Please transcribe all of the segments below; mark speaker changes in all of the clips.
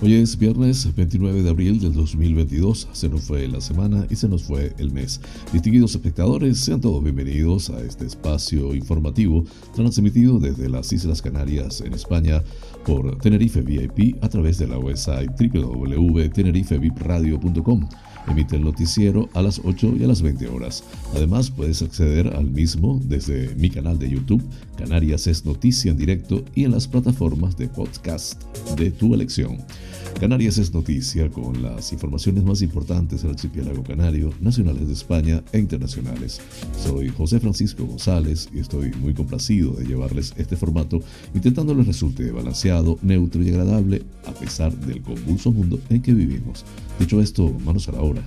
Speaker 1: Hoy es viernes 29 de abril del 2022. Se nos fue la semana y se nos fue el mes. Distinguidos espectadores, sean todos bienvenidos a este espacio informativo transmitido desde las Islas Canarias en España por Tenerife VIP a través de la website www.tenerifevipradio.com emite el noticiero a las 8 y a las 20 horas. Además, puedes acceder al mismo desde mi canal de YouTube, Canarias es Noticia en directo y en las plataformas de podcast de tu elección. Canarias es noticia con las informaciones más importantes del archipiélago canario, nacionales de España e internacionales. Soy José Francisco González y estoy muy complacido de llevarles este formato, intentando les resulte balanceado, neutro y agradable a pesar del convulso mundo en que vivimos. Dicho esto, manos a la obra.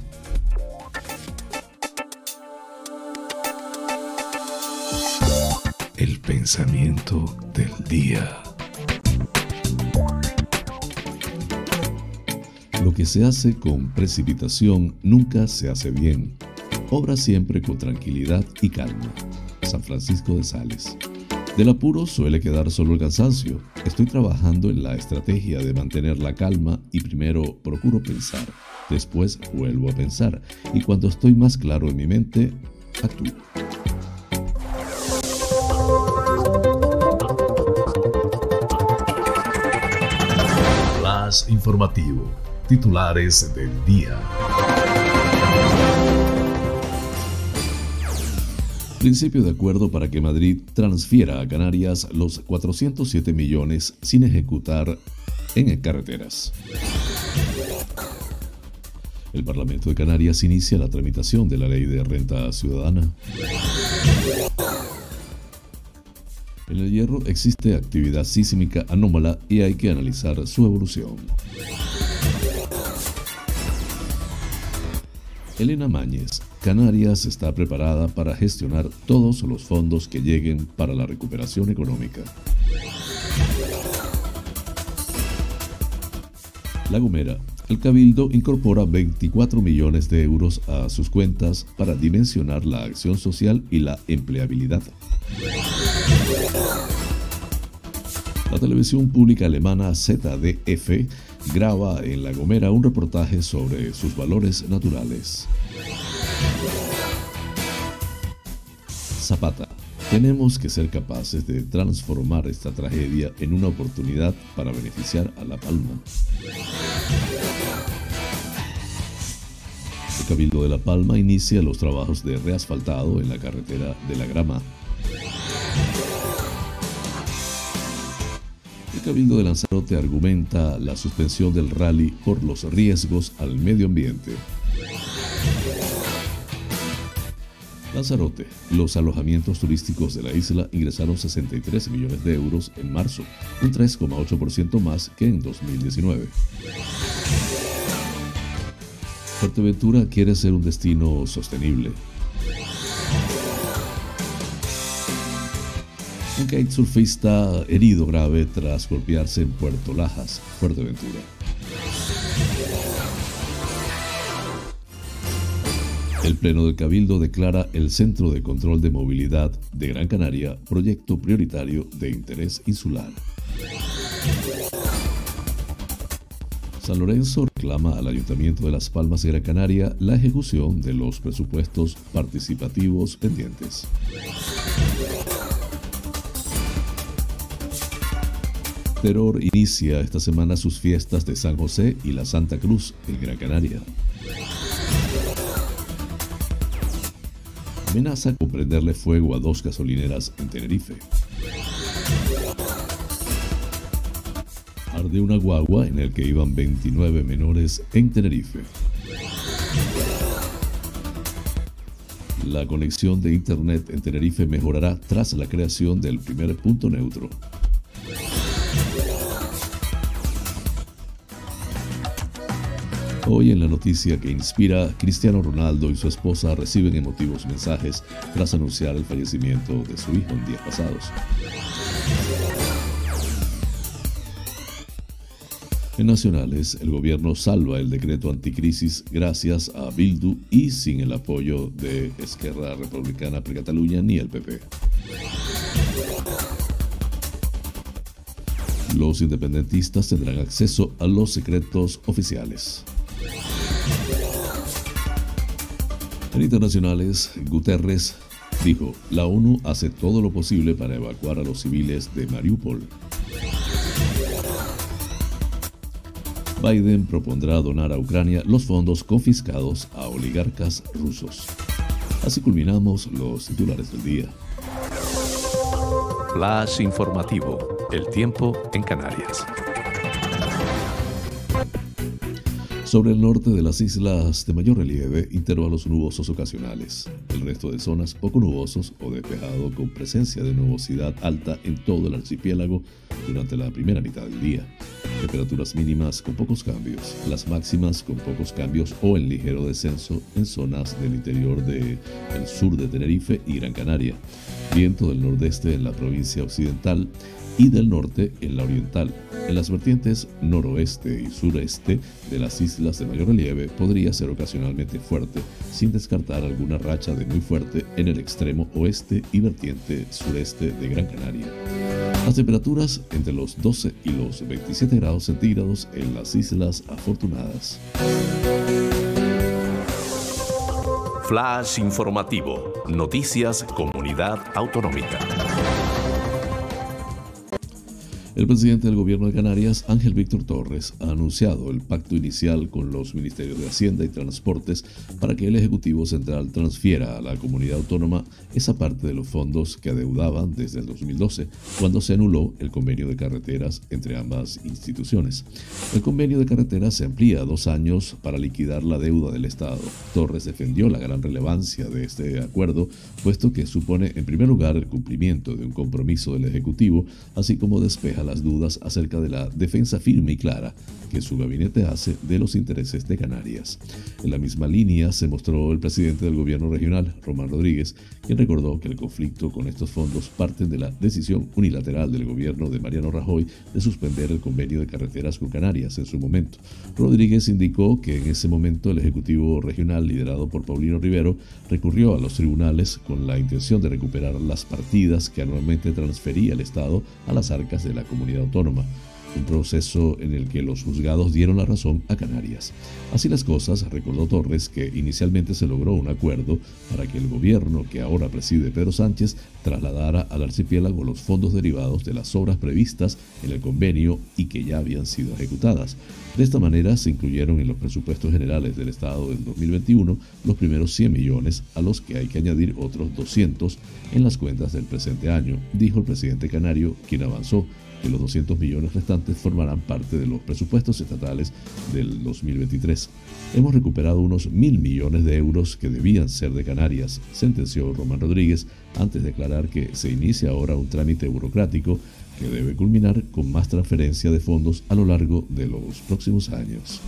Speaker 1: Pensamiento del día. Lo que se hace con precipitación nunca se hace bien. Obra siempre con tranquilidad y calma. San Francisco de Sales. Del apuro suele quedar solo el cansancio. Estoy trabajando en la estrategia de mantener la calma y primero procuro pensar, después vuelvo a pensar y cuando estoy más claro en mi mente, actúo. Informativo titulares del día. Principio de acuerdo para que Madrid transfiera a Canarias los 407 millones sin ejecutar en carreteras. El Parlamento de Canarias inicia la tramitación de la ley de renta ciudadana. En el hierro existe actividad sísmica anómala y hay que analizar su evolución. Elena Mañez, Canarias está preparada para gestionar todos los fondos que lleguen para la recuperación económica. La Gomera, el Cabildo incorpora 24 millones de euros a sus cuentas para dimensionar la acción social y la empleabilidad. La televisión pública alemana ZDF graba en La Gomera un reportaje sobre sus valores naturales. Zapata. Tenemos que ser capaces de transformar esta tragedia en una oportunidad para beneficiar a La Palma. El Cabildo de La Palma inicia los trabajos de reasfaltado en la carretera de La Grama El Cabildo de Lanzarote argumenta la suspensión del rally por los riesgos al medio ambiente. Lanzarote. Los alojamientos turísticos de la isla ingresaron 63 millones de euros en marzo, un 3,8% más que en 2019. Fuerteventura quiere ser un destino sostenible. Un kitesurfista herido grave tras golpearse en Puerto Lajas, Fuerteventura. El Pleno del Cabildo declara el Centro de Control de Movilidad de Gran Canaria proyecto prioritario de interés insular. San Lorenzo reclama al Ayuntamiento de Las Palmas de Gran Canaria la ejecución de los presupuestos participativos pendientes. Terror inicia esta semana sus fiestas de San José y la Santa Cruz en Gran Canaria. Amenaza con prenderle fuego a dos gasolineras en Tenerife. Arde una guagua en el que iban 29 menores en Tenerife. La conexión de Internet en Tenerife mejorará tras la creación del primer punto neutro. Hoy en la noticia que inspira, Cristiano Ronaldo y su esposa reciben emotivos mensajes tras anunciar el fallecimiento de su hijo en días pasados. En nacionales, el gobierno salva el decreto anticrisis gracias a Bildu y sin el apoyo de Esquerra Republicana per Cataluña ni el PP. Los independentistas tendrán acceso a los secretos oficiales. En internacionales, Guterres dijo, la ONU hace todo lo posible para evacuar a los civiles de Mariupol. Biden propondrá donar a Ucrania los fondos confiscados a oligarcas rusos. Así culminamos los titulares del día.
Speaker 2: Flash informativo. El tiempo en Canarias.
Speaker 1: Sobre el norte de las islas de mayor relieve, intervalos nubosos ocasionales. El resto de zonas poco nubosos o despejado con presencia de nubosidad alta en todo el archipiélago durante la primera mitad del día. Temperaturas mínimas con pocos cambios, las máximas con pocos cambios o en ligero descenso en zonas del interior del sur de Tenerife y Gran Canaria. Viento del nordeste en la provincia occidental y del norte en la oriental. En las vertientes noroeste y sureste de las islas de mayor relieve podría ser ocasionalmente fuerte, sin descartar alguna racha de muy fuerte en el extremo oeste y vertiente sureste de Gran Canaria. Las temperaturas entre los 12 y los 27 grados centígrados en las Islas Afortunadas.
Speaker 2: Flash informativo. Noticias Comunidad Autonómica.
Speaker 1: El presidente del gobierno de Canarias, Ángel Víctor Torres, ha anunciado el pacto inicial con los ministerios de Hacienda y Transportes para que el Ejecutivo Central transfiera a la comunidad autónoma esa parte de los fondos que adeudaban desde el 2012, cuando se anuló el convenio de carreteras entre ambas instituciones. El convenio de carreteras se amplía a dos años para liquidar la deuda del Estado. Torres defendió la gran relevancia de este acuerdo, puesto que supone en primer lugar el cumplimiento de un compromiso del Ejecutivo, así como las dudas acerca de la defensa firme y clara que su gabinete hace de los intereses de Canarias. En la misma línea se mostró el presidente del gobierno regional, Román Rodríguez, quien recordó que el conflicto con estos fondos parte de la decisión unilateral del gobierno de Mariano Rajoy de suspender el convenio de carreteras con Canarias en su momento. Rodríguez indicó que en ese momento el Ejecutivo Regional, liderado por Paulino Rivero, recurrió a los tribunales con la intención de recuperar las partidas que anualmente transfería el Estado a las arcas de la comunidad autónoma un proceso en el que los juzgados dieron la razón a Canarias. Así las cosas, recordó Torres que inicialmente se logró un acuerdo para que el gobierno que ahora preside Pedro Sánchez trasladara al archipiélago los fondos derivados de las obras previstas en el convenio y que ya habían sido ejecutadas. De esta manera se incluyeron en los presupuestos generales del Estado del 2021 los primeros 100 millones a los que hay que añadir otros 200 en las cuentas del presente año, dijo el presidente canario, quien avanzó que los 200 millones restantes formarán parte de los presupuestos estatales del 2023. Hemos recuperado unos mil millones de euros que debían ser de Canarias, sentenció Román Rodríguez antes de declarar que se inicia ahora un trámite burocrático que debe culminar con más transferencia de fondos a lo largo de los próximos años.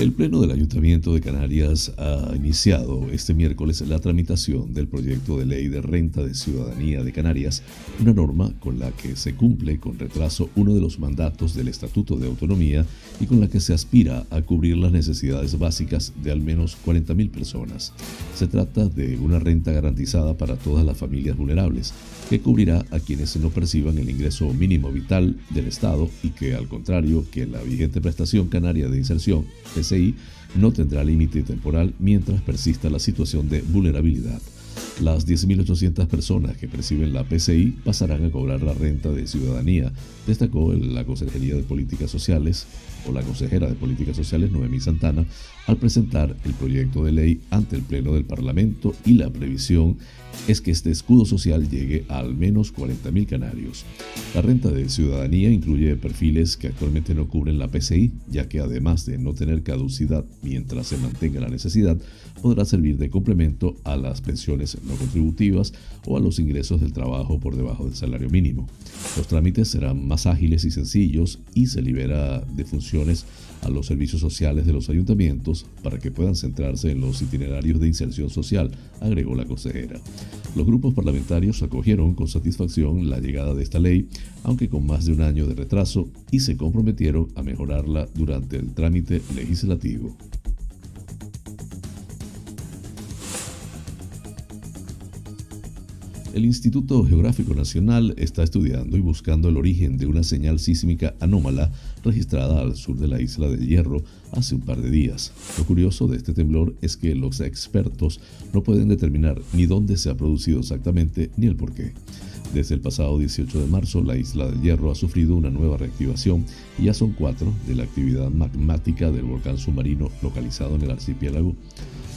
Speaker 1: El Pleno del Ayuntamiento de Canarias ha iniciado este miércoles la tramitación del proyecto de ley de renta de ciudadanía de Canarias, una norma con la que se cumple con retraso uno de los mandatos del Estatuto de Autonomía y con la que se aspira a cubrir las necesidades básicas de al menos 40.000 personas. Se trata de una renta garantizada para todas las familias vulnerables, que cubrirá a quienes no perciban el ingreso mínimo vital del Estado y que, al contrario que la vigente prestación canaria de inserción, No tendrá límite temporal mientras persista la situación de vulnerabilidad. Las 10.800 personas que perciben la PCI pasarán a cobrar la renta de ciudadanía, destacó la Consejería de Políticas Sociales o la consejera de Políticas Sociales Noemí Santana al presentar el proyecto de ley ante el Pleno del Parlamento y la previsión es que este escudo social llegue a al menos 40.000 canarios. La renta de ciudadanía incluye perfiles que actualmente no cubren la PCI, ya que además de no tener caducidad mientras se mantenga la necesidad, podrá servir de complemento a las pensiones contributivas o a los ingresos del trabajo por debajo del salario mínimo. Los trámites serán más ágiles y sencillos y se libera de funciones a los servicios sociales de los ayuntamientos para que puedan centrarse en los itinerarios de inserción social, agregó la consejera. Los grupos parlamentarios acogieron con satisfacción la llegada de esta ley, aunque con más de un año de retraso, y se comprometieron a mejorarla durante el trámite legislativo. El Instituto Geográfico Nacional está estudiando y buscando el origen de una señal sísmica anómala registrada al sur de la isla de Hierro hace un par de días. Lo curioso de este temblor es que los expertos no pueden determinar ni dónde se ha producido exactamente ni el por qué. Desde el pasado 18 de marzo, la isla del Hierro ha sufrido una nueva reactivación y ya son cuatro de la actividad magmática del volcán submarino localizado en el archipiélago.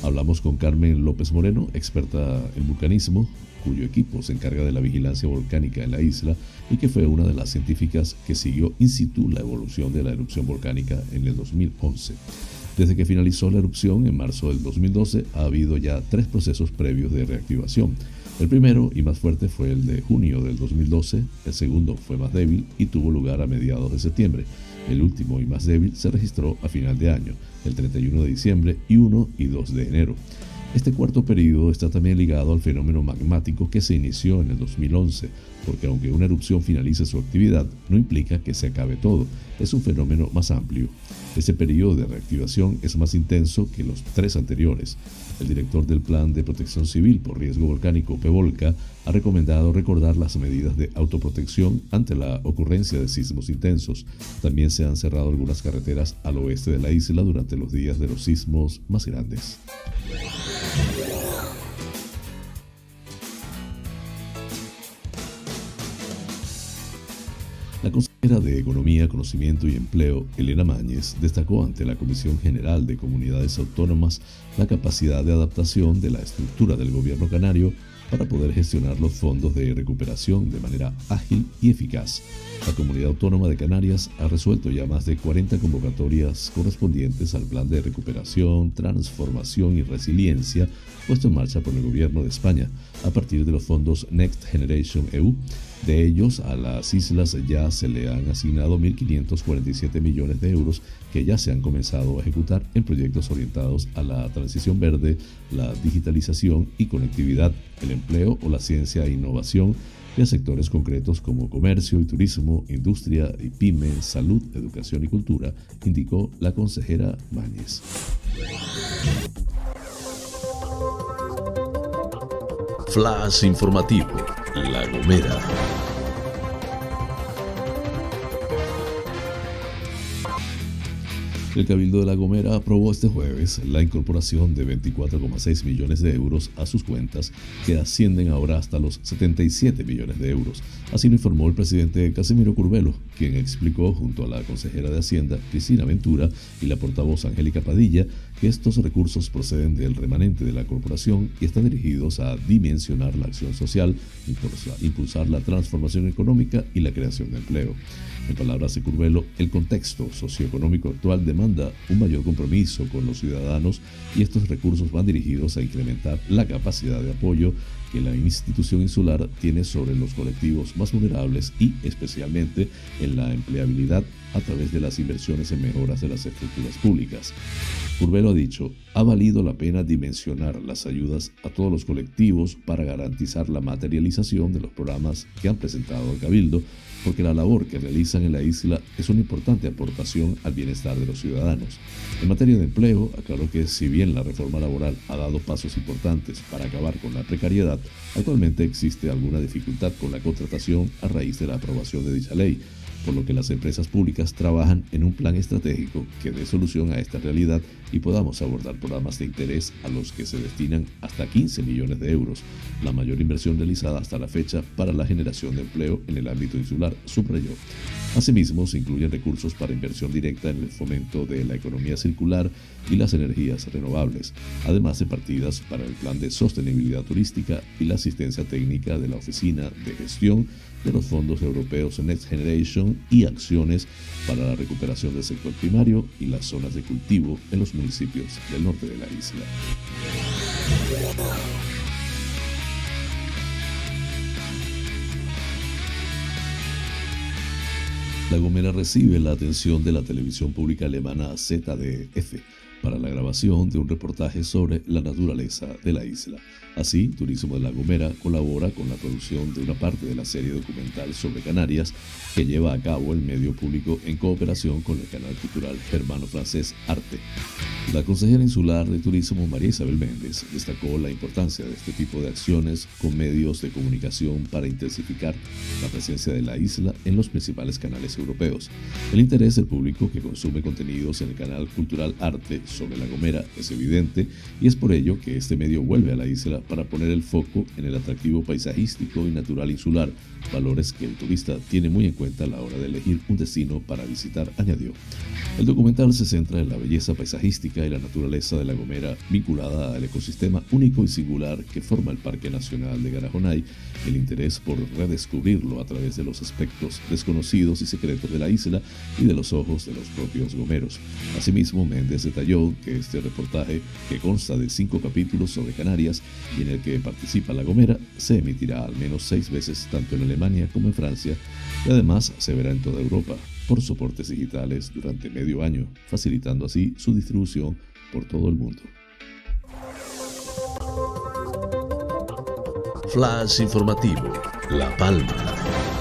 Speaker 1: Hablamos con Carmen López Moreno, experta en vulcanismo, cuyo equipo se encarga de la vigilancia volcánica en la isla y que fue una de las científicas que siguió in situ la evolución de la erupción volcánica en el 2011. Desde que finalizó la erupción en marzo del 2012 ha habido ya tres procesos previos de reactivación. El primero y más fuerte fue el de junio del 2012, el segundo fue más débil y tuvo lugar a mediados de septiembre. El último y más débil se registró a final de año, el 31 de diciembre y 1 y 2 de enero. Este cuarto periodo está también ligado al fenómeno magmático que se inició en el 2011, porque aunque una erupción finalice su actividad, no implica que se acabe todo, es un fenómeno más amplio. Este periodo de reactivación es más intenso que los tres anteriores. El director del Plan de Protección Civil por Riesgo Volcánico, PEVOLCA, ha recomendado recordar las medidas de autoprotección ante la ocurrencia de sismos intensos. También se han cerrado algunas carreteras al oeste de la isla durante los días de los sismos más grandes. La consejera de Economía, Conocimiento y Empleo, Elena Mañez, destacó ante la Comisión General de Comunidades Autónomas la capacidad de adaptación de la estructura del gobierno canario para poder gestionar los fondos de recuperación de manera ágil y eficaz. La Comunidad Autónoma de Canarias ha resuelto ya más de 40 convocatorias correspondientes al Plan de Recuperación, Transformación y Resiliencia puesto en marcha por el Gobierno de España a partir de los fondos Next Generation EU de ellos, a las islas ya se le han asignado 1.547 millones de euros que ya se han comenzado a ejecutar en proyectos orientados a la transición verde, la digitalización y conectividad, el empleo o la ciencia e innovación y a sectores concretos como comercio y turismo, industria y pyme, salud, educación y cultura, indicó la consejera Mañez.
Speaker 2: Flash informativo, La Gomera.
Speaker 1: El Cabildo de La Gomera aprobó este jueves la incorporación de 24,6 millones de euros a sus cuentas, que ascienden ahora hasta los 77 millones de euros. Así lo informó el presidente Casimiro Curvelo, quien explicó junto a la consejera de Hacienda, Cristina Ventura, y la portavoz Angélica Padilla, estos recursos proceden del remanente de la corporación y están dirigidos a dimensionar la acción social, impulsar la transformación económica y la creación de empleo. En palabras de Curvelo, el contexto socioeconómico actual demanda un mayor compromiso con los ciudadanos y estos recursos van dirigidos a incrementar la capacidad de apoyo que la institución insular tiene sobre los colectivos más vulnerables y especialmente en la empleabilidad a través de las inversiones en mejoras de las estructuras públicas. Curvelo ha dicho, ha valido la pena dimensionar las ayudas a todos los colectivos para garantizar la materialización de los programas que han presentado al Cabildo porque la labor que realizan en la isla es una importante aportación al bienestar de los ciudadanos. En materia de empleo, aclaro que si bien la reforma laboral ha dado pasos importantes para acabar con la precariedad, actualmente existe alguna dificultad con la contratación a raíz de la aprobación de dicha ley por lo que las empresas públicas trabajan en un plan estratégico que dé solución a esta realidad y podamos abordar programas de interés a los que se destinan hasta 15 millones de euros, la mayor inversión realizada hasta la fecha para la generación de empleo en el ámbito insular, subrayó. Asimismo, se incluyen recursos para inversión directa en el fomento de la economía circular y las energías renovables, además de partidas para el plan de sostenibilidad turística y la asistencia técnica de la Oficina de Gestión de los fondos europeos Next Generation y acciones para la recuperación del sector primario y las zonas de cultivo en los municipios del norte de la isla. La Gomera recibe la atención de la televisión pública alemana ZDF para la grabación de un reportaje sobre la naturaleza de la isla. Así, Turismo de La Gomera colabora con la producción de una parte de la serie documental sobre Canarias que lleva a cabo el medio público en cooperación con el canal cultural germano-francés Arte. La consejera insular de Turismo María Isabel Méndez destacó la importancia de este tipo de acciones con medios de comunicación para intensificar la presencia de la isla en los principales canales europeos. El interés del público que consume contenidos en el canal cultural Arte sobre La Gomera es evidente y es por ello que este medio vuelve a la isla para poner el foco en el atractivo paisajístico y natural insular, valores que el turista tiene muy en cuenta a la hora de elegir un destino para visitar, añadió. El documental se centra en la belleza paisajística y la naturaleza de La Gomera vinculada al ecosistema único y singular que forma el Parque Nacional de Garajonay, el interés por redescubrirlo a través de los aspectos desconocidos y secretos de la isla y de los ojos de los propios gomeros. Asimismo, Méndez detalló que este reportaje, que consta de cinco capítulos sobre Canarias, en el que participa La Gomera, se emitirá al menos seis veces tanto en Alemania como en Francia y además se verá en toda Europa por soportes digitales durante medio año, facilitando así su distribución por todo el mundo.
Speaker 2: Flash informativo, La Palma.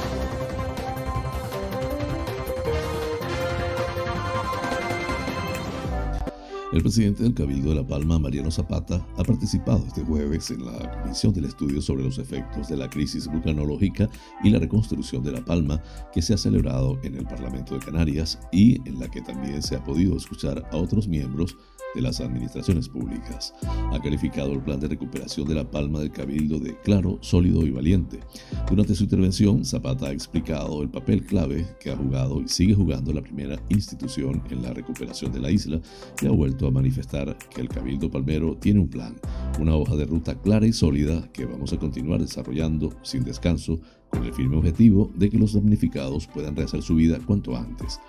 Speaker 1: El presidente del Cabildo de La Palma, Mariano Zapata, ha participado este jueves en la comisión del estudio sobre los efectos de la crisis vulcanológica y la reconstrucción de La Palma que se ha celebrado en el Parlamento de Canarias y en la que también se ha podido escuchar a otros miembros de las administraciones públicas. Ha calificado el plan de recuperación de la palma del Cabildo de claro, sólido y valiente. Durante su intervención, Zapata ha explicado el papel clave que ha jugado y sigue jugando la primera institución en la recuperación de la isla y ha vuelto a manifestar que el Cabildo Palmero tiene un plan, una hoja de ruta clara y sólida que vamos a continuar desarrollando sin descanso con el firme objetivo de que los damnificados puedan rehacer su vida cuanto antes.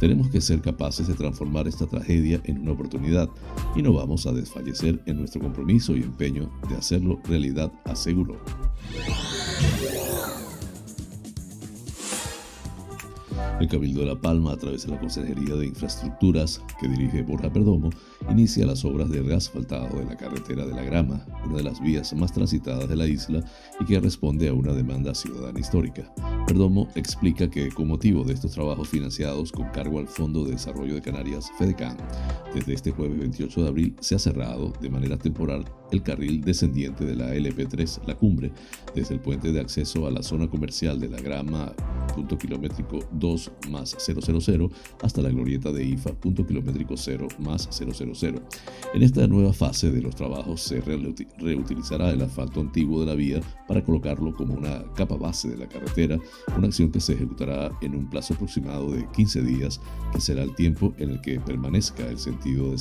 Speaker 1: Tenemos que ser capaces de transformar esta tragedia en una oportunidad y no vamos a desfallecer en nuestro compromiso y empeño de hacerlo realidad, aseguró. El Cabildo de La Palma, a través de la Consejería de Infraestructuras que dirige Borja Perdomo, inicia las obras de reasfaltado de la carretera de la Grama, una de las vías más transitadas de la isla y que responde a una demanda ciudadana histórica. Perdomo explica que con motivo de estos trabajos financiados con cargo al Fondo de Desarrollo de Canarias, FEDECAN, desde este jueves 28 de abril se ha cerrado de manera temporal el carril descendiente de la LP3 La Cumbre, desde el puente de acceso a la zona comercial de la Grama, punto kilométrico 2 más 000, hasta la glorieta de IFA, punto kilométrico 0 más 000. En esta nueva fase de los trabajos se reutilizará el asfalto antiguo de la vía para colocarlo como una capa base de la carretera, una acción que se ejecutará en un plazo aproximado de 15 días, que será el tiempo en el que permanezca el sentido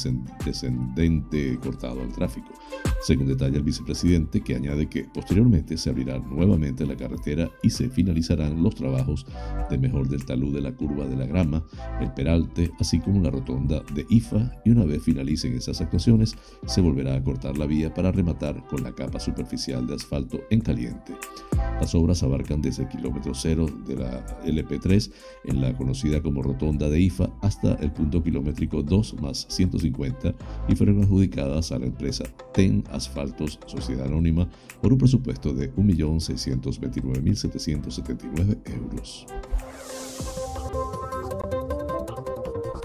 Speaker 1: descendente cortado al tráfico. Según detalla el vicepresidente, que añade que posteriormente se abrirá nuevamente la carretera y se finalizarán los trabajos de mejor del talud de la curva de la grama, el peralte, así como la rotonda de IFA, y una vez finalicen esas actuaciones, se volverá a cortar la vía para rematar con la capa superficial de asfalto en caliente. Las obras abarcan desde el kilómetro cero de la LP3 en la conocida como rotonda de IFA hasta el punto kilométrico 2 más 150 y fueron adjudicadas a la empresa TEN Asfaltos Sociedad Anónima por un presupuesto de 1.629.779 euros.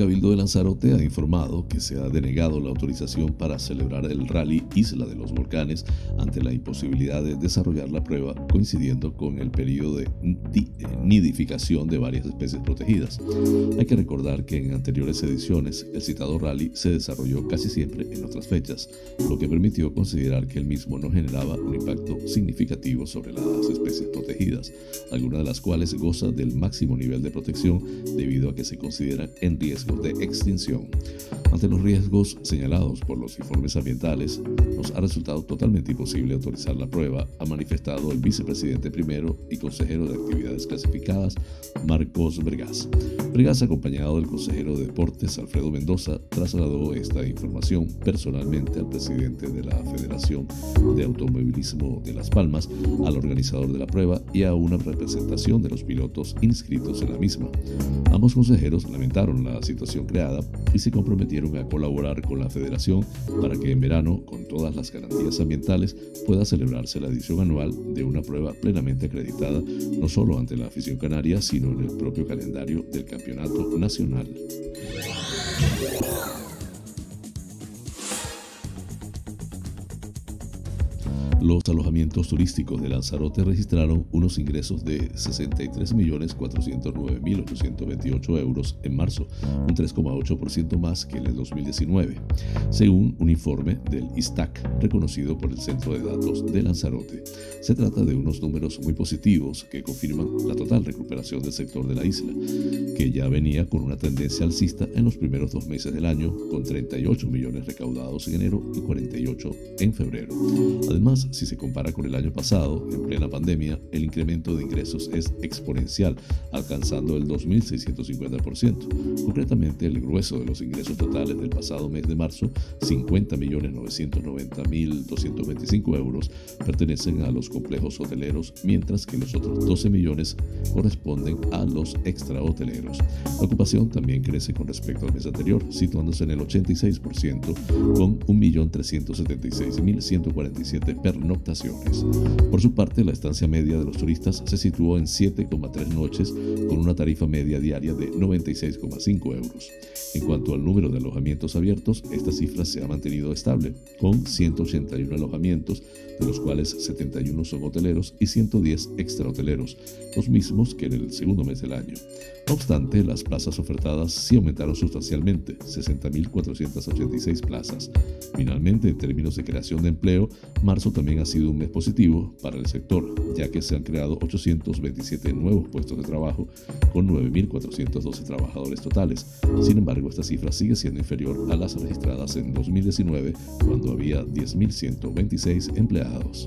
Speaker 1: Cabildo de Lanzarote ha informado que se ha denegado la autorización para celebrar el rally Isla de los Volcanes ante la imposibilidad de desarrollar la prueba coincidiendo con el periodo de nidificación de varias especies protegidas. Hay que recordar que en anteriores ediciones el citado rally se desarrolló casi siempre en otras fechas, lo que permitió considerar que el mismo no generaba un impacto significativo sobre las especies protegidas, algunas de las cuales gozan del máximo nivel de protección debido a que se consideran en riesgo de extinción. Ante los riesgos señalados por los informes ambientales, nos ha resultado totalmente imposible autorizar la prueba, ha manifestado el vicepresidente primero y consejero de actividades clasificadas, Marcos Vergas. Vergas, acompañado del consejero de Deportes, Alfredo Mendoza, trasladó esta información personalmente al presidente de la Federación de Automovilismo de Las Palmas, al organizador de la prueba y a una representación de los pilotos inscritos en la misma. Ambos consejeros lamentaron la situación creada y se comprometieron a colaborar con la federación para que en verano, con todas las garantías ambientales, pueda celebrarse la edición anual de una prueba plenamente acreditada, no solo ante la afición canaria, sino en el propio calendario del campeonato nacional. Los alojamientos turísticos de Lanzarote registraron unos ingresos de 63.409.828 euros en marzo, un 3,8% más que en el 2019, según un informe del ISTAC reconocido por el Centro de Datos de Lanzarote. Se trata de unos números muy positivos que confirman la total recuperación del sector de la isla, que ya venía con una tendencia alcista en los primeros dos meses del año, con 38 millones recaudados en enero y 48 en febrero. Además, si se compara con el año pasado, en plena pandemia, el incremento de ingresos es exponencial, alcanzando el 2.650%. Concretamente, el grueso de los ingresos totales del pasado mes de marzo, 50.990.225 euros, pertenecen a los complejos hoteleros, mientras que los otros 12 millones corresponden a los extrahoteleros. La ocupación también crece con respecto al mes anterior, situándose en el 86%, con 1.376.147 per por su parte, la estancia media de los turistas se situó en 7,3 noches con una tarifa media diaria de 96,5 euros. En cuanto al número de alojamientos abiertos, esta cifra se ha mantenido estable, con 181 alojamientos, de los cuales 71 son hoteleros y 110 extrahoteleros, los mismos que en el segundo mes del año. No obstante, las plazas ofertadas sí aumentaron sustancialmente, 60.486 plazas. Finalmente, en términos de creación de empleo, marzo también ha sido un mes positivo para el sector, ya que se han creado 827 nuevos puestos de trabajo con 9.412 trabajadores totales. Sin embargo, esta cifra sigue siendo inferior a las registradas en 2019, cuando había 10.126 empleados.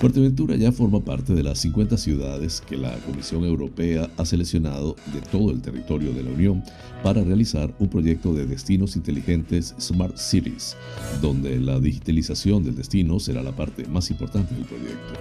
Speaker 1: Fuerteventura ya forma parte de las 50 ciudades que la Comisión Europea ha seleccionado de todo el territorio de la Unión para realizar un proyecto de destinos inteligentes Smart Cities, donde la digitalización del destino será la parte más importante del proyecto.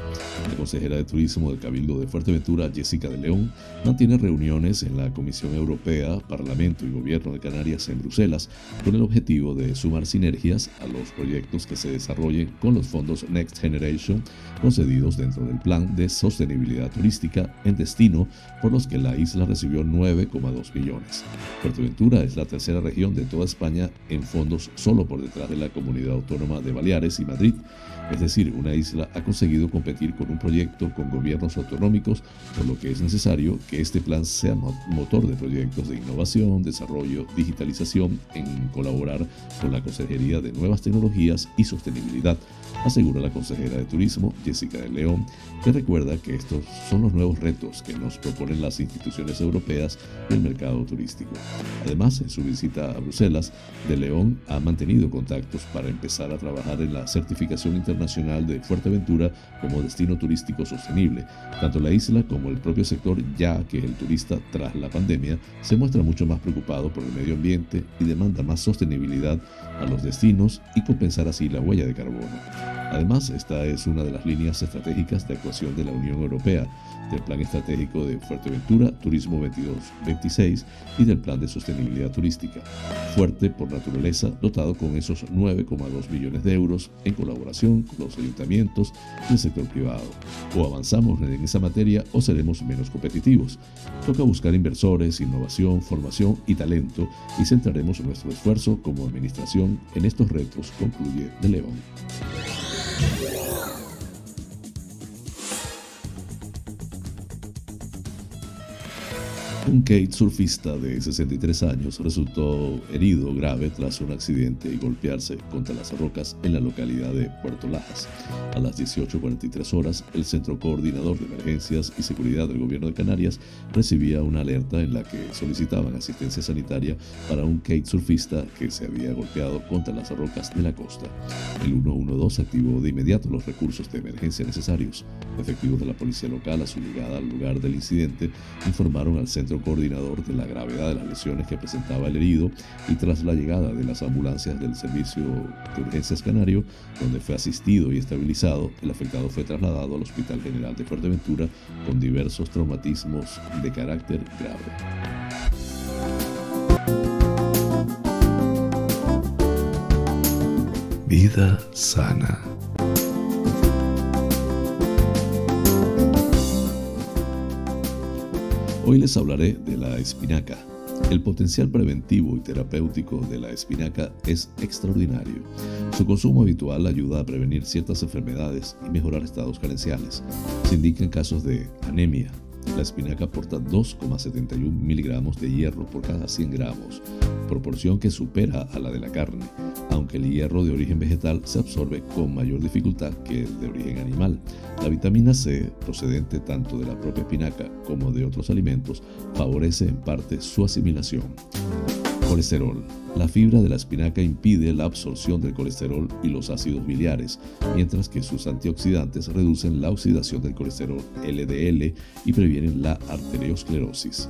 Speaker 1: La consejera de Turismo del Cabildo de Fuerteventura, Jessica de León, mantiene reuniones en la Comisión Europea, Parlamento y Gobierno de Canarias en Bruselas con el objetivo de sumar sinergias a los proyectos que se desarrollen con los fondos Next Generation concedidos dentro del Plan de Sostenibilidad Turística en Destino por los que la isla recibió 9,2 millones. Fuerteventura es la tercera región de toda España en fondos solo por detrás de la comunidad autónoma de Baleares y Madrid. Es decir, una isla ha conseguido competir con un proyecto con gobiernos autonómicos, por lo que es necesario que este plan sea motor de proyectos de innovación, desarrollo, digitalización, en colaborar con la Consejería de Nuevas Tecnologías y Sostenibilidad, asegura la consejera de Turismo, Jessica de León, que recuerda que estos son los nuevos retos que nos proponen las instituciones europeas y el mercado turístico. Además, en su visita a Bruselas, de León ha mantenido contactos para empezar a trabajar en la certificación internacional de Fuerteventura como destino turístico sostenible. Tanto la isla como el propio sector, ya que el turista tras la pandemia se muestra mucho más preocupado por el medio ambiente y demanda más sostenibilidad a los destinos y compensar así la huella de carbono. Además, esta es una de las líneas estratégicas de actuación de la Unión Europea, del Plan Estratégico de Fuerteventura Turismo 22-26 y del Plan de Sostenibilidad Turística, fuerte por naturaleza, dotado con esos 9,2 millones de euros en colaboración con los ayuntamientos y el sector privado. O avanzamos en esa materia o seremos menos competitivos. Toca buscar inversores, innovación, formación y talento y centraremos nuestro esfuerzo como administración en estos retos, concluye De León. Música Un Kate surfista de 63 años resultó herido grave tras un accidente y golpearse contra las rocas en la localidad de Puerto Lajas. A las 18.43 horas, el Centro Coordinador de Emergencias y Seguridad del Gobierno de Canarias recibía una alerta en la que solicitaban asistencia sanitaria para un Kate surfista que se había golpeado contra las rocas de la costa. El 112 activó de inmediato los recursos de emergencia necesarios. Efectivos de la policía local a su llegada al lugar del incidente informaron al centro coordinador de la gravedad de las lesiones que presentaba el herido y tras la llegada de las ambulancias del Servicio de Urgencias Canario, donde fue asistido y estabilizado, el afectado fue trasladado al Hospital General de Fuerteventura con diversos traumatismos de carácter grave.
Speaker 2: Vida sana.
Speaker 1: Hoy les hablaré de la espinaca. El potencial preventivo y terapéutico de la espinaca es extraordinario. Su consumo habitual ayuda a prevenir ciertas enfermedades y mejorar estados carenciales. Se indican casos de anemia. La espinaca aporta 2,71 miligramos de hierro por cada 100 gramos, proporción que supera a la de la carne, aunque el hierro de origen vegetal se absorbe con mayor dificultad que el de origen animal. La vitamina C, procedente tanto de la propia espinaca como de otros alimentos, favorece en parte su asimilación. Colesterol. La fibra de la espinaca impide la absorción del colesterol y los ácidos biliares, mientras que sus antioxidantes reducen la oxidación del colesterol LDL y previenen la arteriosclerosis.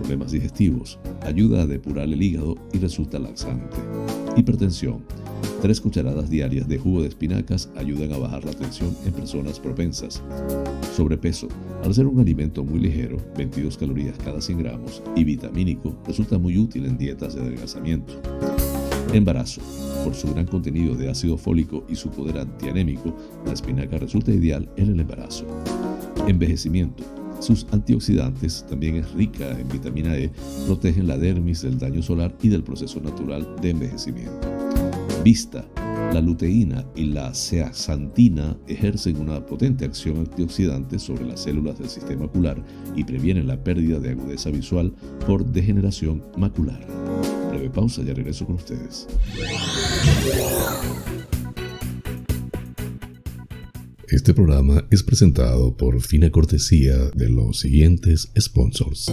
Speaker 1: Problemas digestivos. Ayuda a depurar el hígado y resulta laxante. Hipertensión. Tres cucharadas diarias de jugo de espinacas ayudan a bajar la tensión en personas propensas. Sobrepeso. Al ser un alimento muy ligero, 22 calorías cada 100 gramos, y vitamínico, resulta muy útil en dietas de adelgazamiento. Embarazo. Por su gran contenido de ácido fólico y su poder antianémico, la espinaca resulta ideal en el embarazo. Envejecimiento. Sus antioxidantes, también es rica en vitamina E, protegen la dermis del daño solar y del proceso natural de envejecimiento. Vista. La luteína y la zeaxantina ejercen una potente acción antioxidante sobre las células del sistema ocular y previenen la pérdida de agudeza visual por degeneración macular. Breve pausa, ya regreso con ustedes.
Speaker 2: Este programa es presentado por fina cortesía de los siguientes sponsors.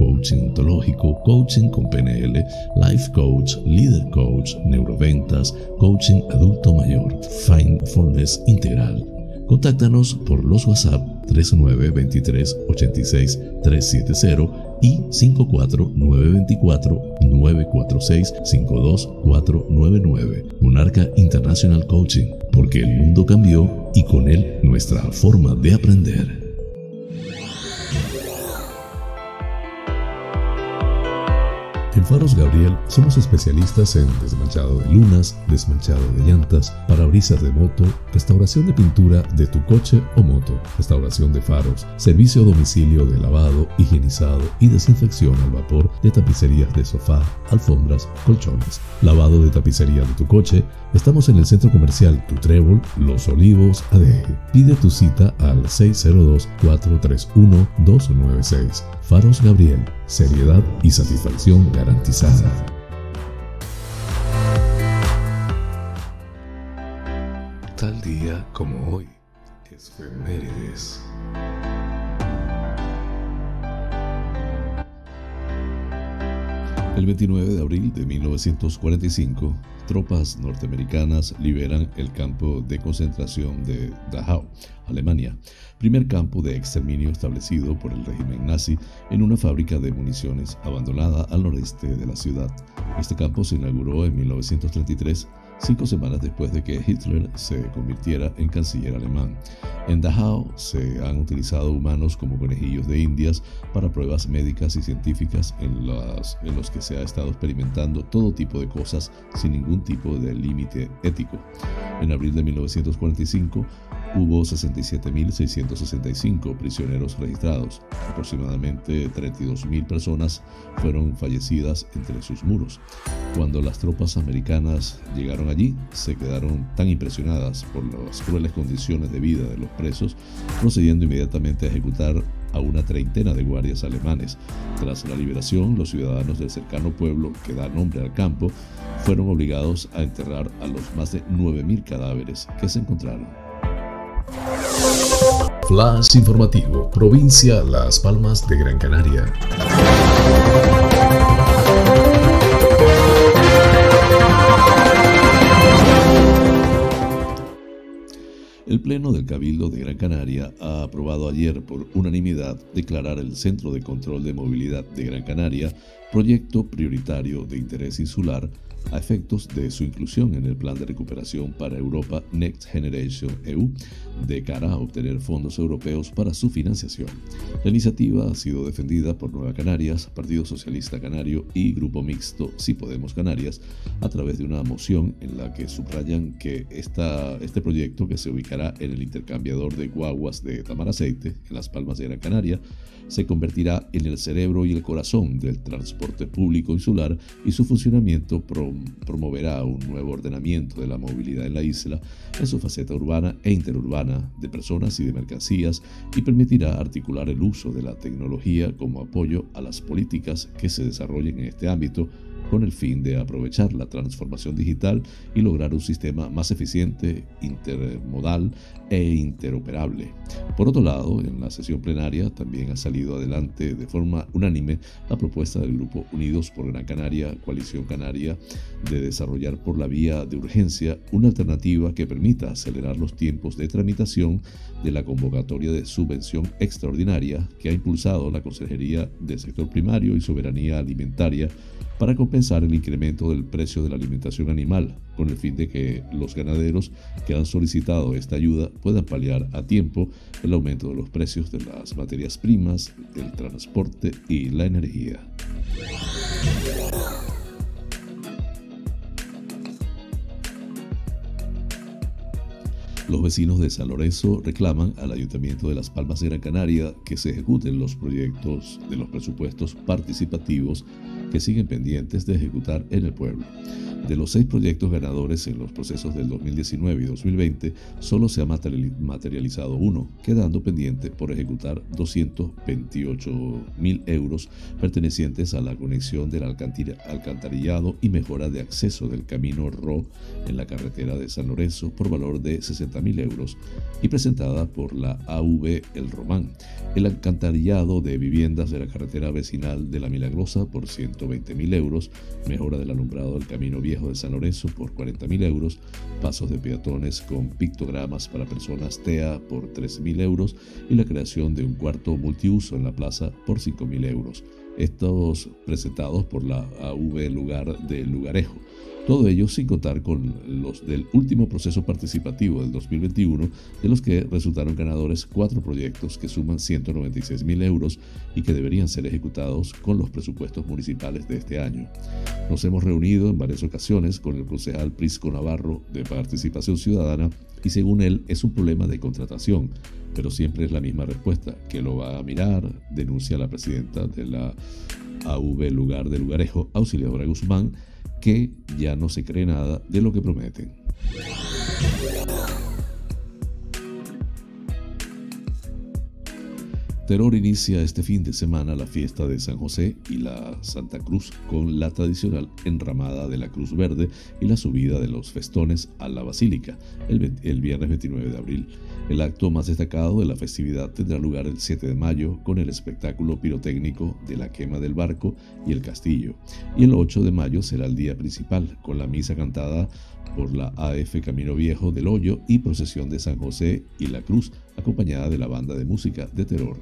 Speaker 2: coaching ontológico, coaching con PNL, life coach, leader coach, neuroventas, coaching adulto mayor, mindfulness integral. Contáctanos por los WhatsApp 3923 86 370 y 54924-946-52499. Monarca International Coaching, porque el mundo cambió y con él nuestra forma de aprender. En Faros Gabriel somos especialistas en desmanchado de lunas, desmanchado de llantas, parabrisas de moto, restauración de pintura de tu coche o moto, restauración de faros, servicio a domicilio de lavado, higienizado y desinfección al vapor de tapicerías de sofá, alfombras, colchones, lavado de tapicería de tu coche. Estamos en el centro comercial Tu Trébol, Los Olivos, ADG. Pide tu cita al 602-431-296. Faros Gabriel, seriedad y satisfacción garantizada. Tal día como hoy, efemérides.
Speaker 1: El 29 de abril de 1945, tropas norteamericanas liberan el campo de concentración de Dachau, Alemania, primer campo de exterminio establecido por el régimen nazi en una fábrica de municiones abandonada al noreste de la ciudad. Este campo se inauguró en 1933 cinco semanas después de que Hitler se convirtiera en canciller alemán. En Dachau se han utilizado humanos como conejillos de indias para pruebas médicas y científicas en, en los que se ha estado experimentando todo tipo de cosas sin ningún tipo de límite ético. En abril de 1945, hubo 67.665 prisioneros registrados. Aproximadamente 32.000 personas fueron fallecidas entre sus muros. Cuando las tropas americanas llegaron allí, se quedaron tan impresionadas por las crueles condiciones de vida de los presos, procediendo inmediatamente a ejecutar a una treintena de guardias alemanes. Tras la liberación, los ciudadanos del cercano pueblo que da nombre al campo fueron obligados a enterrar a los más de 9.000 cadáveres que se encontraron.
Speaker 2: Flash informativo, provincia Las Palmas de Gran Canaria.
Speaker 1: El Pleno del Cabildo de Gran Canaria ha aprobado ayer por unanimidad declarar el Centro de Control de Movilidad de Gran Canaria proyecto prioritario de interés insular a efectos de su inclusión en el Plan de Recuperación para Europa Next Generation EU, de cara a obtener fondos europeos para su financiación. La iniciativa ha sido defendida por Nueva Canarias, Partido Socialista Canario y Grupo Mixto Si Podemos Canarias a través de una moción en la que subrayan que esta, este proyecto, que se ubicará en el intercambiador de guaguas de Tamaraceite, en Las Palmas de Gran Canaria, se convertirá en el cerebro y el corazón del transporte público insular y su funcionamiento promoverá un nuevo ordenamiento de la movilidad en la isla en su faceta urbana e interurbana de personas y de mercancías y permitirá articular el uso de la tecnología como apoyo a las políticas que se desarrollen en este ámbito con el fin de aprovechar la transformación digital y lograr un sistema más eficiente, intermodal e interoperable. Por otro lado, en la sesión plenaria también ha salido adelante de forma unánime la propuesta del Grupo Unidos por Gran Canaria, Coalición Canaria, de desarrollar por la vía de urgencia una alternativa que permita acelerar los tiempos de tramitación de la convocatoria de subvención extraordinaria que ha impulsado la Consejería de Sector Primario y Soberanía Alimentaria para compensar el incremento del precio de la alimentación animal, con el fin de que los ganaderos que han solicitado esta ayuda puedan paliar a tiempo el aumento de los precios de las materias primas, el transporte y la energía. Los vecinos de San Lorenzo reclaman al Ayuntamiento de Las Palmas de Gran Canaria que se ejecuten los proyectos de los presupuestos participativos que siguen pendientes de ejecutar en el pueblo. De los seis proyectos ganadores en los procesos del 2019 y 2020, solo se ha materializado uno, quedando pendiente por ejecutar 228 mil euros pertenecientes a la conexión del alcantarillado y mejora de acceso del camino RO en la carretera de San Lorenzo por valor de 60 mil euros y presentada por la AV El Román. El alcantarillado de viviendas de la carretera vecinal de La Milagrosa por 100 120.000 euros, mejora del alumbrado del Camino Viejo de San Lorenzo por 40.000 euros, pasos de peatones con pictogramas para personas TEA por 3.000 euros y la creación de un cuarto multiuso en la plaza por 5.000 euros. Estos presentados por la AV Lugar de Lugarejo. Todo ello sin contar con los del último proceso participativo del 2021, de los que resultaron ganadores cuatro proyectos que suman 196 mil euros y que deberían ser ejecutados con los presupuestos municipales de este año. Nos hemos reunido en varias ocasiones con el concejal Prisco Navarro de Participación Ciudadana y según él es un problema de contratación, pero siempre es la misma respuesta, que lo va a mirar, denuncia la presidenta de la AV Lugar de Lugarejo, Auxiliadora Guzmán, que ya no se cree nada de lo que prometen. Terror inicia este fin de semana la fiesta de San José y la Santa Cruz con la tradicional enramada de la Cruz Verde y la subida de los festones a la Basílica el, viernes 29 de abril. El acto más destacado de la festividad tendrá lugar el 7 de mayo con el espectáculo pirotécnico de la quema del barco y el castillo. Y el 8 de mayo será el día principal con la misa cantada por la AF Camino Viejo del Hoyo y procesión de San José y la Cruz, acompañada de la banda de música de terror.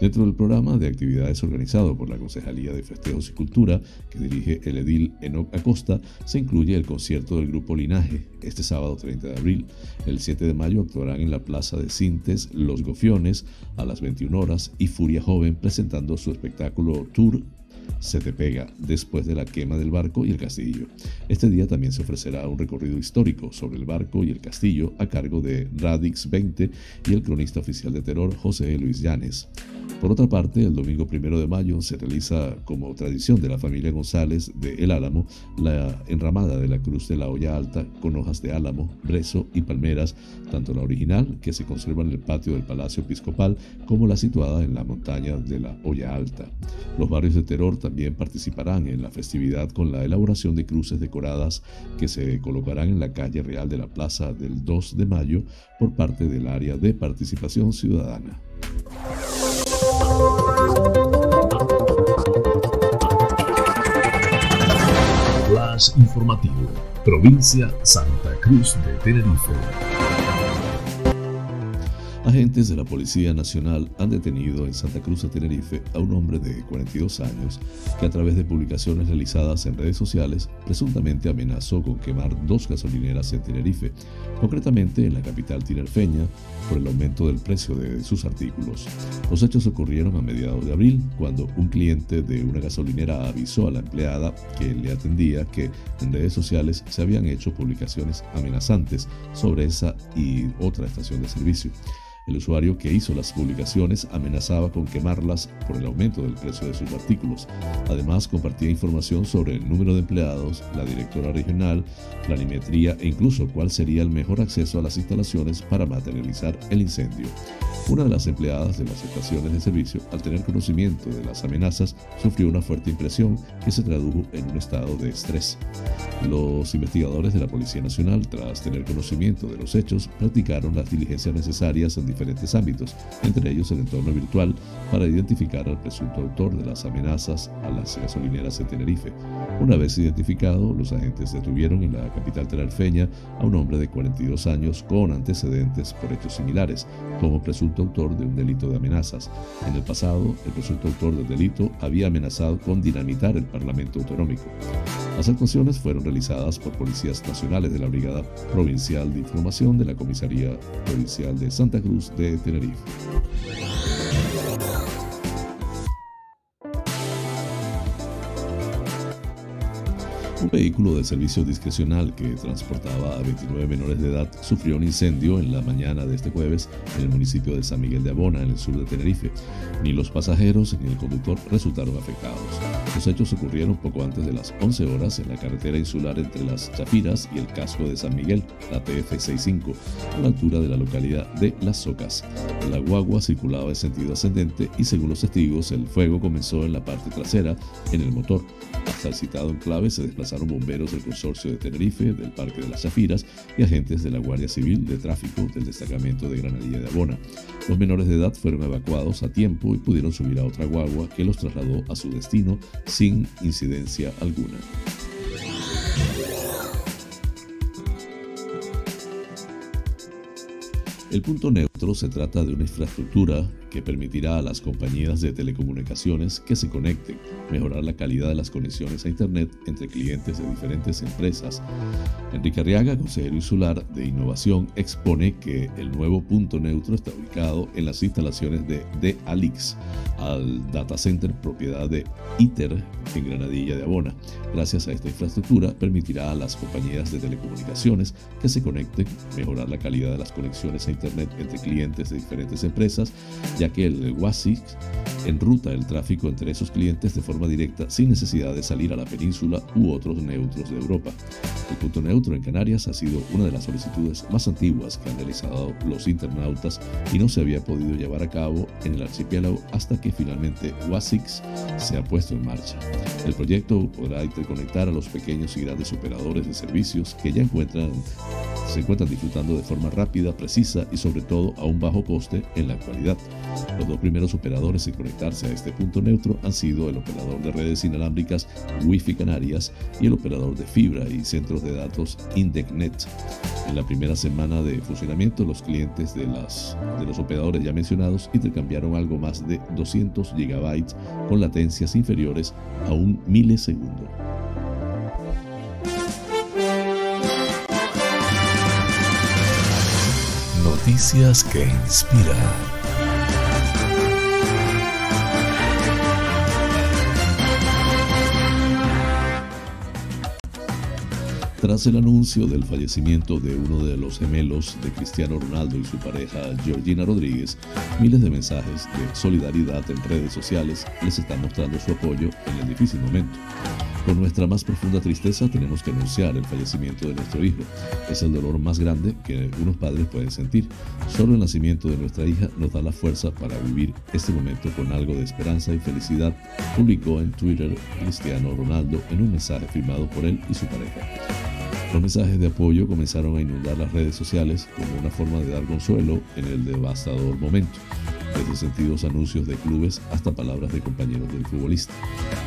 Speaker 1: Dentro del programa de actividades organizado por la Concejalía de Festejos y Cultura, que dirige el edil Enoc Acosta, se incluye el concierto del grupo Linaje, este sábado 30 de abril. El 7 de mayo actuarán en la Plaza de Cintes Los Gofiones a las 21 horas y Furia Joven presentando su espectáculo Tour se te pega después de la quema del barco y el castillo. Este día también se ofrecerá un recorrido histórico sobre el barco y el castillo a cargo de Radix 20 y el cronista oficial de terror José Luis Llanes. Por otra parte, el domingo primero de mayo se realiza, como tradición de la familia González de El Álamo, la enramada de la Cruz de la Olla Alta con hojas de álamo, brezo y palmeras, tanto la original, que se conserva en el patio del Palacio Episcopal, como la situada en la montaña de la Olla Alta. Los barrios de terror también participarán en la festividad con la elaboración de cruces decoradas que se colocarán en la calle real de la Plaza del 2 de mayo por parte del área de participación ciudadana.
Speaker 2: Flash informativo, provincia Santa Cruz de Tenerife.
Speaker 1: Agentes de la Policía Nacional han detenido en Santa Cruz de Tenerife a un hombre de 42 años que a través de publicaciones realizadas en redes sociales presuntamente amenazó con quemar dos gasolineras en Tenerife, concretamente en la capital tinerfeña, por el aumento del precio de sus artículos. Los hechos ocurrieron a mediados de abril, cuando un cliente de una gasolinera avisó a la empleada que le atendía que en redes sociales se habían hecho publicaciones amenazantes sobre esa y otra estación de servicio. El usuario que hizo las publicaciones amenazaba con quemarlas por el aumento del precio de sus artículos. Además, compartía información sobre el número de empleados, la directora regional, planimetría e incluso cuál sería el mejor acceso a las instalaciones para materializar el incendio. Una de las empleadas de las estaciones de servicio, al tener conocimiento de las amenazas, sufrió una fuerte impresión que se tradujo en un estado de estrés. Los investigadores de la Policía Nacional, tras tener conocimiento de los hechos, practicaron las diligencias necesarias en diferentes ámbitos, entre ellos el entorno virtual, para identificar al presunto autor de las amenazas a las gasolineras en Tenerife. Una vez identificado, los agentes detuvieron en la capital teneriffeña a un hombre de 42 años con antecedentes por hechos similares, como presunto autor de un delito de amenazas. En el pasado, el presunto autor del delito había amenazado con dinamitar el Parlamento Autonómico. Las actuaciones fueron realizadas por policías nacionales de la Brigada Provincial de Información de la Comisaría Provincial de Santa Cruz de Tenerife. Un vehículo de servicio discrecional que transportaba a 29 menores de edad sufrió un incendio en la mañana de este jueves en el municipio de San Miguel de Abona, en el sur de Tenerife. Ni los pasajeros ni el conductor resultaron afectados. Los hechos ocurrieron poco antes de las 11 horas en la carretera insular entre las Chafiras y el casco de San Miguel, la TF65, a la altura de la localidad de Las Socas. La guagua circulaba en sentido ascendente y según los testigos el fuego comenzó en la parte trasera, en el motor. Hasta el citado enclave se desplazaron bomberos del consorcio de Tenerife, del Parque de las Chafiras y agentes de la Guardia Civil de Tráfico del destacamento de Granadilla de Abona. Los menores de edad fueron evacuados a tiempo y pudieron subir a otra guagua que los trasladó a su destino sin incidencia alguna. El punto neutro se trata de una infraestructura que permitirá a las compañías de telecomunicaciones que se conecten, mejorar la calidad de las conexiones a Internet entre clientes de diferentes empresas. Enrique Arriaga, consejero insular de innovación, expone que el nuevo punto neutro está ubicado en las instalaciones de, de Alix, al data center propiedad de ITER en Granadilla de Abona. Gracias a esta infraestructura permitirá a las compañías de telecomunicaciones que se conecten, mejorar la calidad de las conexiones a Internet entre clientes de diferentes empresas ya que el WASIX enruta el tráfico entre esos clientes de forma directa sin necesidad de salir a la península u otros neutros de Europa. El punto neutro en Canarias ha sido una de las solicitudes más antiguas que han realizado los internautas y no se había podido llevar a cabo en el archipiélago hasta que finalmente WASIX se ha puesto en marcha. El proyecto podrá interconectar a los pequeños y grandes operadores de servicios que ya encuentran, se encuentran disfrutando de forma rápida, precisa y sobre todo a un bajo coste en la actualidad. Los dos primeros operadores en conectarse a este punto neutro han sido el operador de redes inalámbricas Wi-Fi Canarias y el operador de fibra y centros de datos Indecnet. En la primera semana de funcionamiento, los clientes de, las, de los operadores ya mencionados intercambiaron algo más de 200 gigabytes con latencias inferiores a un milisegundo.
Speaker 2: Noticias que inspiran.
Speaker 1: Tras el anuncio del fallecimiento de uno de los gemelos de Cristiano Ronaldo y su pareja Georgina Rodríguez, miles de mensajes de solidaridad en redes sociales les están mostrando su apoyo en el difícil momento. Con nuestra más profunda tristeza tenemos que anunciar el fallecimiento de nuestro hijo. Es el dolor más grande que unos padres pueden sentir. Solo el nacimiento de nuestra hija nos da la fuerza para vivir este momento con algo de esperanza y felicidad, publicó en Twitter Cristiano Ronaldo en un mensaje firmado por él y su pareja. Los mensajes de apoyo comenzaron a inundar las redes sociales como una forma de dar consuelo en el devastador momento, desde sentidos anuncios de clubes hasta palabras de compañeros del futbolista.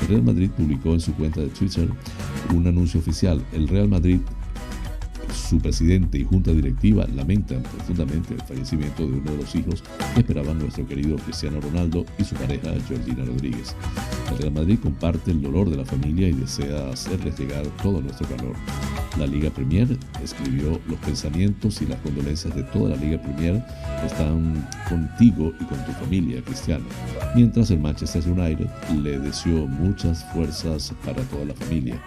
Speaker 1: El Real Madrid publicó en su cuenta de Twitter un anuncio oficial. El Real Madrid su presidente y junta directiva lamentan profundamente el fallecimiento de uno de los hijos que esperaban nuestro querido Cristiano Ronaldo y su pareja Georgina Rodríguez. El Real Madrid comparte el dolor de la familia y desea hacerles llegar todo nuestro calor. La Liga Premier escribió los pensamientos y las condolencias de toda la Liga Premier están contigo y con tu familia, Cristiano. Mientras el Manchester United le deseó muchas fuerzas para toda la familia.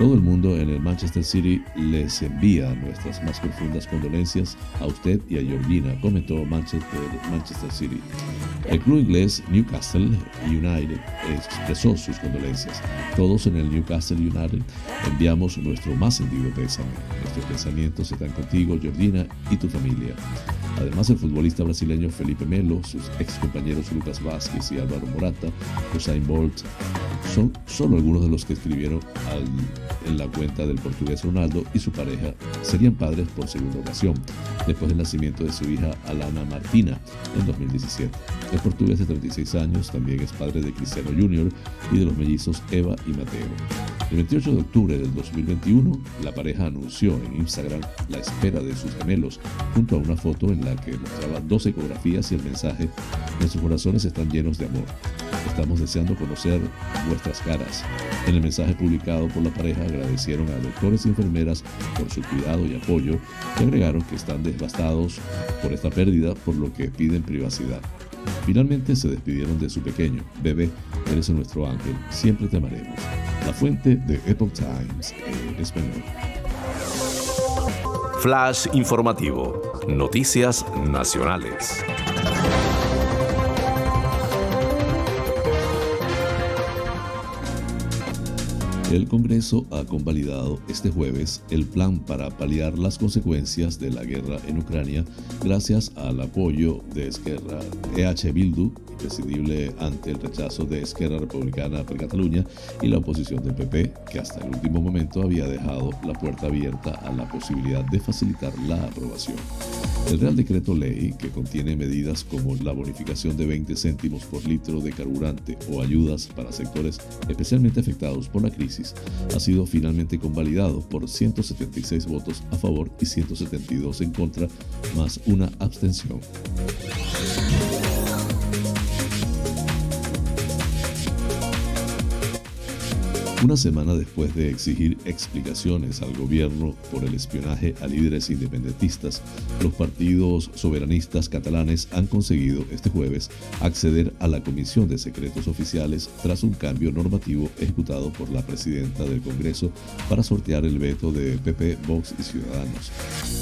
Speaker 1: Todo el mundo en el Manchester City les envía nuestras más profundas condolencias a usted y a Georgina, comentó Manchester, Manchester City. El club inglés Newcastle United expresó sus condolencias. Todos en el Newcastle United enviamos nuestro más sentido pésame. Nuestros pensamientos están contigo, Georgina, y tu familia. Además, el futbolista brasileño Felipe Melo, sus ex compañeros Lucas Vázquez y Álvaro Morata, Usain Bolt, son solo algunos de los que escribieron en la cuenta del portugués Ronaldo y su pareja serían padres por segunda ocasión, después del nacimiento de su hija Alana Martina en 2017. El portugués de 36 años también es padre de Cristiano Jr. y de los mellizos Eva y Mateo. El 28 de octubre del 2021, la pareja anunció en Instagram la espera de sus gemelos, junto a una foto en la que mostraba dos ecografías y el mensaje, nuestros corazones están llenos de amor. Estamos deseando conocer vuestras caras. En el mensaje publicado por la pareja agradecieron a doctores y enfermeras por su cuidado y apoyo y agregaron que están devastados por esta pérdida, por lo que piden privacidad. Finalmente se despidieron de su pequeño, bebé, eres nuestro ángel, siempre te amaremos. la fuente de Epoch Times en español.
Speaker 2: Flash informativo. Noticias nacionales.
Speaker 1: El Congreso ha convalidado este jueves el plan para paliar las consecuencias de la guerra en Ucrania gracias al apoyo de Esquerra EH Bildu, imprescindible ante el rechazo de Esquerra Republicana por Cataluña y la oposición del PP, que hasta el último momento había dejado la puerta abierta a la posibilidad de facilitar la aprobación. El Real Decreto Ley, que contiene medidas como la bonificación de 20 céntimos por litro de carburante o ayudas para sectores especialmente afectados por la crisis, ha sido finalmente convalidado por 176 votos a favor y 172 en contra, más una abstención. Una semana después de exigir explicaciones al gobierno por el espionaje a líderes independentistas, los partidos soberanistas catalanes han conseguido este jueves acceder a la Comisión de Secretos Oficiales tras un cambio normativo ejecutado por la presidenta del Congreso para sortear el veto de PP, Vox y Ciudadanos.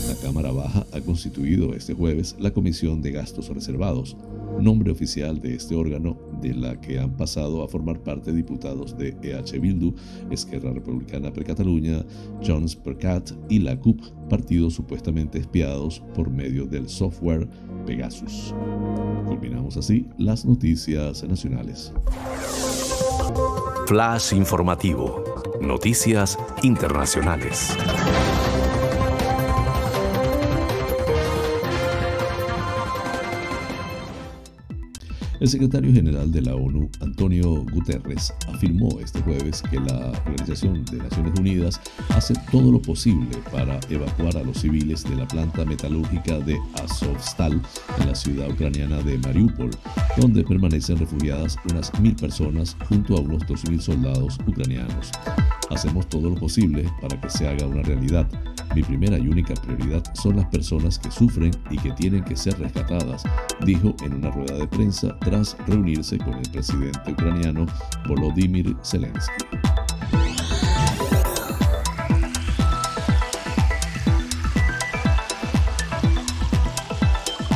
Speaker 1: La Cámara Baja ha constituido este jueves la Comisión de Gastos Reservados, nombre oficial de este órgano de la que han pasado a formar parte diputados de EH Bildu, Esquerra Republicana per Cataluña, Jones per Cat y la CUP, partidos supuestamente espiados por medio del software Pegasus. Culminamos así las noticias nacionales.
Speaker 2: Flash informativo. Noticias internacionales.
Speaker 1: El secretario general de la ONU, Antonio Guterres, afirmó este jueves que la Organización de Naciones Unidas hace todo lo posible para evacuar a los civiles de la planta metalúrgica de Azovstal en la ciudad ucraniana de Mariupol, donde permanecen refugiadas unas mil personas junto a unos dos mil soldados ucranianos. Hacemos todo lo posible para que se haga una realidad. Mi primera y única prioridad son las personas que sufren y que tienen que ser rescatadas, dijo en una rueda de prensa tras reunirse con el presidente ucraniano Volodymyr Zelensky.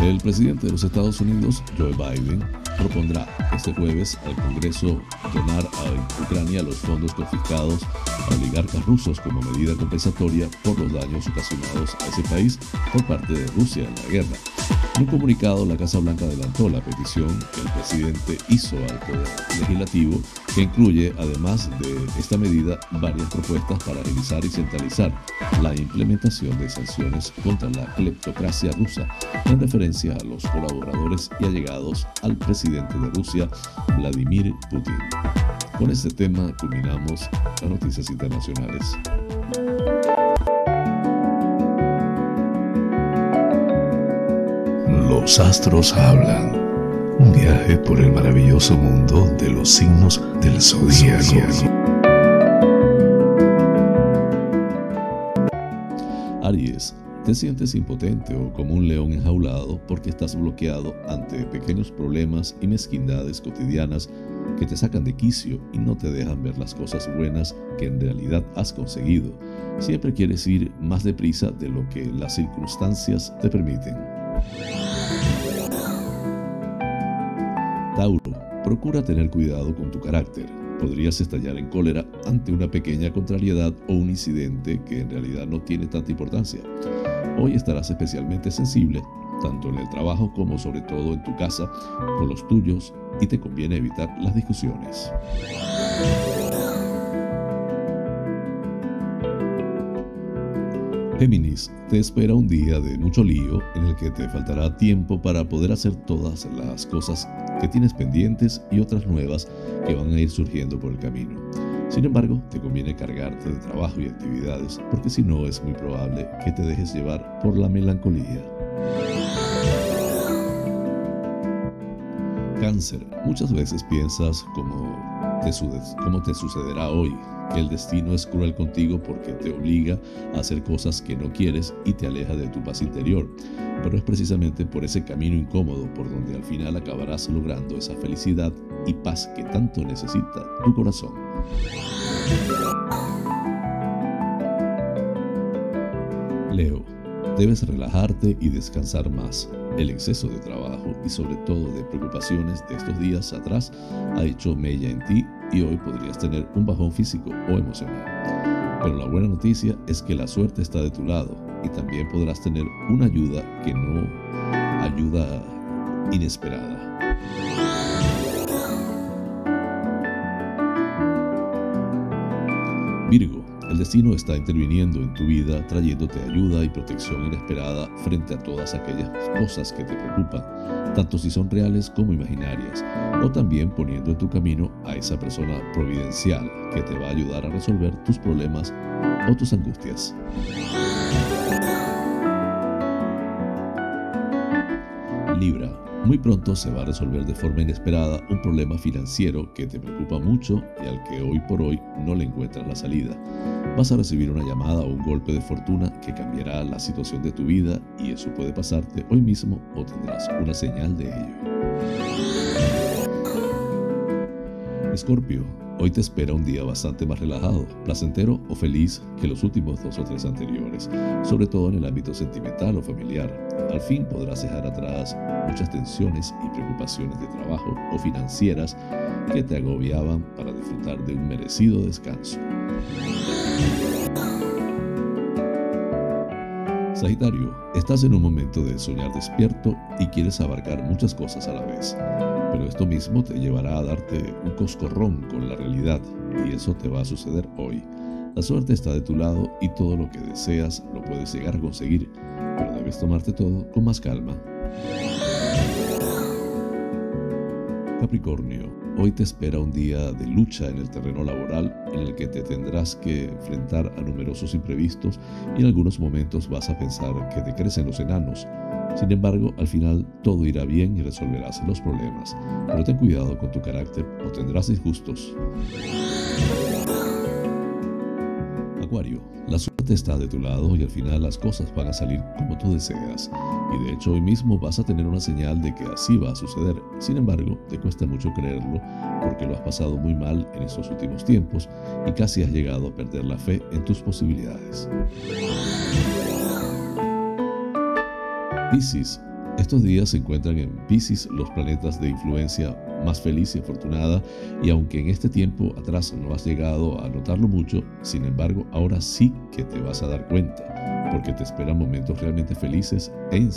Speaker 1: El presidente de los Estados Unidos, Joe Biden, propondrá este jueves al Congreso donar a Ucrania los fondos confiscados a oligarcas rusos como medida compensatoria por los daños ocasionados a ese país por parte de Rusia en la guerra. En un comunicado, la Casa Blanca adelantó la petición que el presidente hizo al Poder Legislativo, que incluye, además de esta medida, varias propuestas para agilizar y centralizar la implementación de sanciones contra la cleptocracia rusa, en referencia a los colaboradores y allegados al presidente de Rusia, Vladimir Putin. Con este tema culminamos las noticias internacionales.
Speaker 2: Los astros hablan. Un viaje por el maravilloso mundo de los signos del zodíaco.
Speaker 1: Aries, te sientes impotente o como un león enjaulado porque estás bloqueado ante pequeños problemas y mezquindades cotidianas que te sacan de quicio y no te dejan ver las cosas buenas que en realidad has conseguido. Siempre quieres ir más deprisa de lo que las circunstancias te permiten. Tauro, procura tener cuidado con tu carácter. Podrías estallar en cólera ante una pequeña contrariedad o un incidente que en realidad no tiene tanta importancia. Hoy estarás especialmente sensible, tanto en el trabajo como sobre todo en tu casa, con los tuyos y te conviene evitar las discusiones. Géminis, te espera un día de mucho lío en el que te faltará tiempo para poder hacer todas las cosas que tienes pendientes y otras nuevas que van a ir surgiendo por el camino. Sin embargo, te conviene cargarte de trabajo y actividades porque si no es muy probable que te dejes llevar por la melancolía. Cáncer, muchas veces piensas como te, sucederá hoy, el destino es cruel contigo porque te obliga a hacer cosas que no quieres y te aleja de tu paz interior. Pero es precisamente por ese camino incómodo por donde al final acabarás logrando esa felicidad y paz que tanto necesita tu corazón. Leo, debes relajarte y descansar más. El exceso de trabajo y sobre todo de preocupaciones de estos días atrás ha hecho mella en ti y hoy podrías tener un bajón físico o emocional. Pero la buena noticia es que la suerte está de tu lado y también podrás tener una ayuda que no ayuda inesperada. Virgo, el destino está interviniendo en tu vida, trayéndote ayuda y protección inesperada frente a todas aquellas cosas que te preocupan, tanto si son reales como imaginarias, o también poniendo en tu camino a esa persona providencial que te va a ayudar a resolver tus problemas o tus angustias. Libra, muy pronto se va a resolver de forma inesperada un problema financiero que te preocupa mucho y al que hoy por hoy no le encuentras la salida. Vas a recibir una llamada o un golpe de fortuna que cambiará la situación de tu vida y eso puede pasarte hoy mismo o tendrás una señal de ello. Escorpio, Hoy te espera un día bastante más relajado, placentero o feliz que los últimos dos o tres anteriores, sobre todo en el ámbito sentimental o familiar. Al fin podrás dejar atrás muchas tensiones y preocupaciones de trabajo o financieras que te agobiaban para disfrutar de un merecido descanso. Sagitario, estás en un momento de soñar despierto y quieres abarcar muchas cosas a la vez pero esto mismo te llevará a darte un coscorrón con la realidad y eso te va a suceder hoy. La suerte está de tu lado y todo lo que deseas lo puedes llegar a conseguir, pero debes tomarte todo con más calma. Capricornio, hoy te espera un día de lucha en el terreno laboral en el que te tendrás que enfrentar a numerosos imprevistos y en algunos momentos vas a pensar que te crecen los enanos sin embargo, al final todo irá bien y resolverás los problemas, pero ten cuidado con tu carácter o tendrás disgustos. Acuario, la suerte está de tu lado y al final las cosas van a salir como tú deseas. Y de hecho hoy mismo vas a tener una señal de que así va a suceder. Sin embargo, te cuesta mucho creerlo porque lo has pasado muy mal en estos últimos tiempos y casi has llegado a perder la fe en tus posibilidades. Piscis. Estos días se encuentran en Piscis los planetas de influencia más feliz y afortunada y aunque en este tiempo atrás no has llegado a notarlo mucho, sin embargo ahora sí que te vas a dar cuenta porque te esperan momentos realmente felices e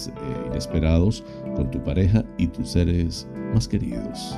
Speaker 1: inesperados con tu pareja y tus seres más queridos.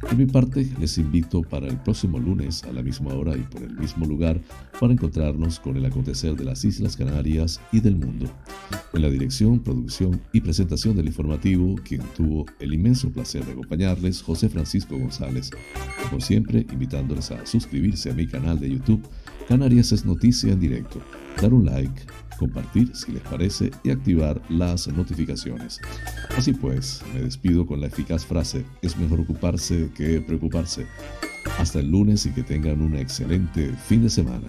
Speaker 1: Por mi parte, les invito para el próximo lunes a la misma hora y por el mismo lugar para encontrarnos con el acontecer de las Islas Canarias y del mundo. En la dirección, producción y presentación del informativo, quien tuvo el inmenso placer de acompañarles, José Francisco González. Como siempre, invitándoles a suscribirse a mi canal de YouTube, Canarias es Noticia en Directo, dar un like, compartir si les parece y activar las notificaciones. Así pues, me despido con la eficaz frase, es mejor ocuparse que preocuparse. Hasta el lunes y que tengan un excelente fin de semana.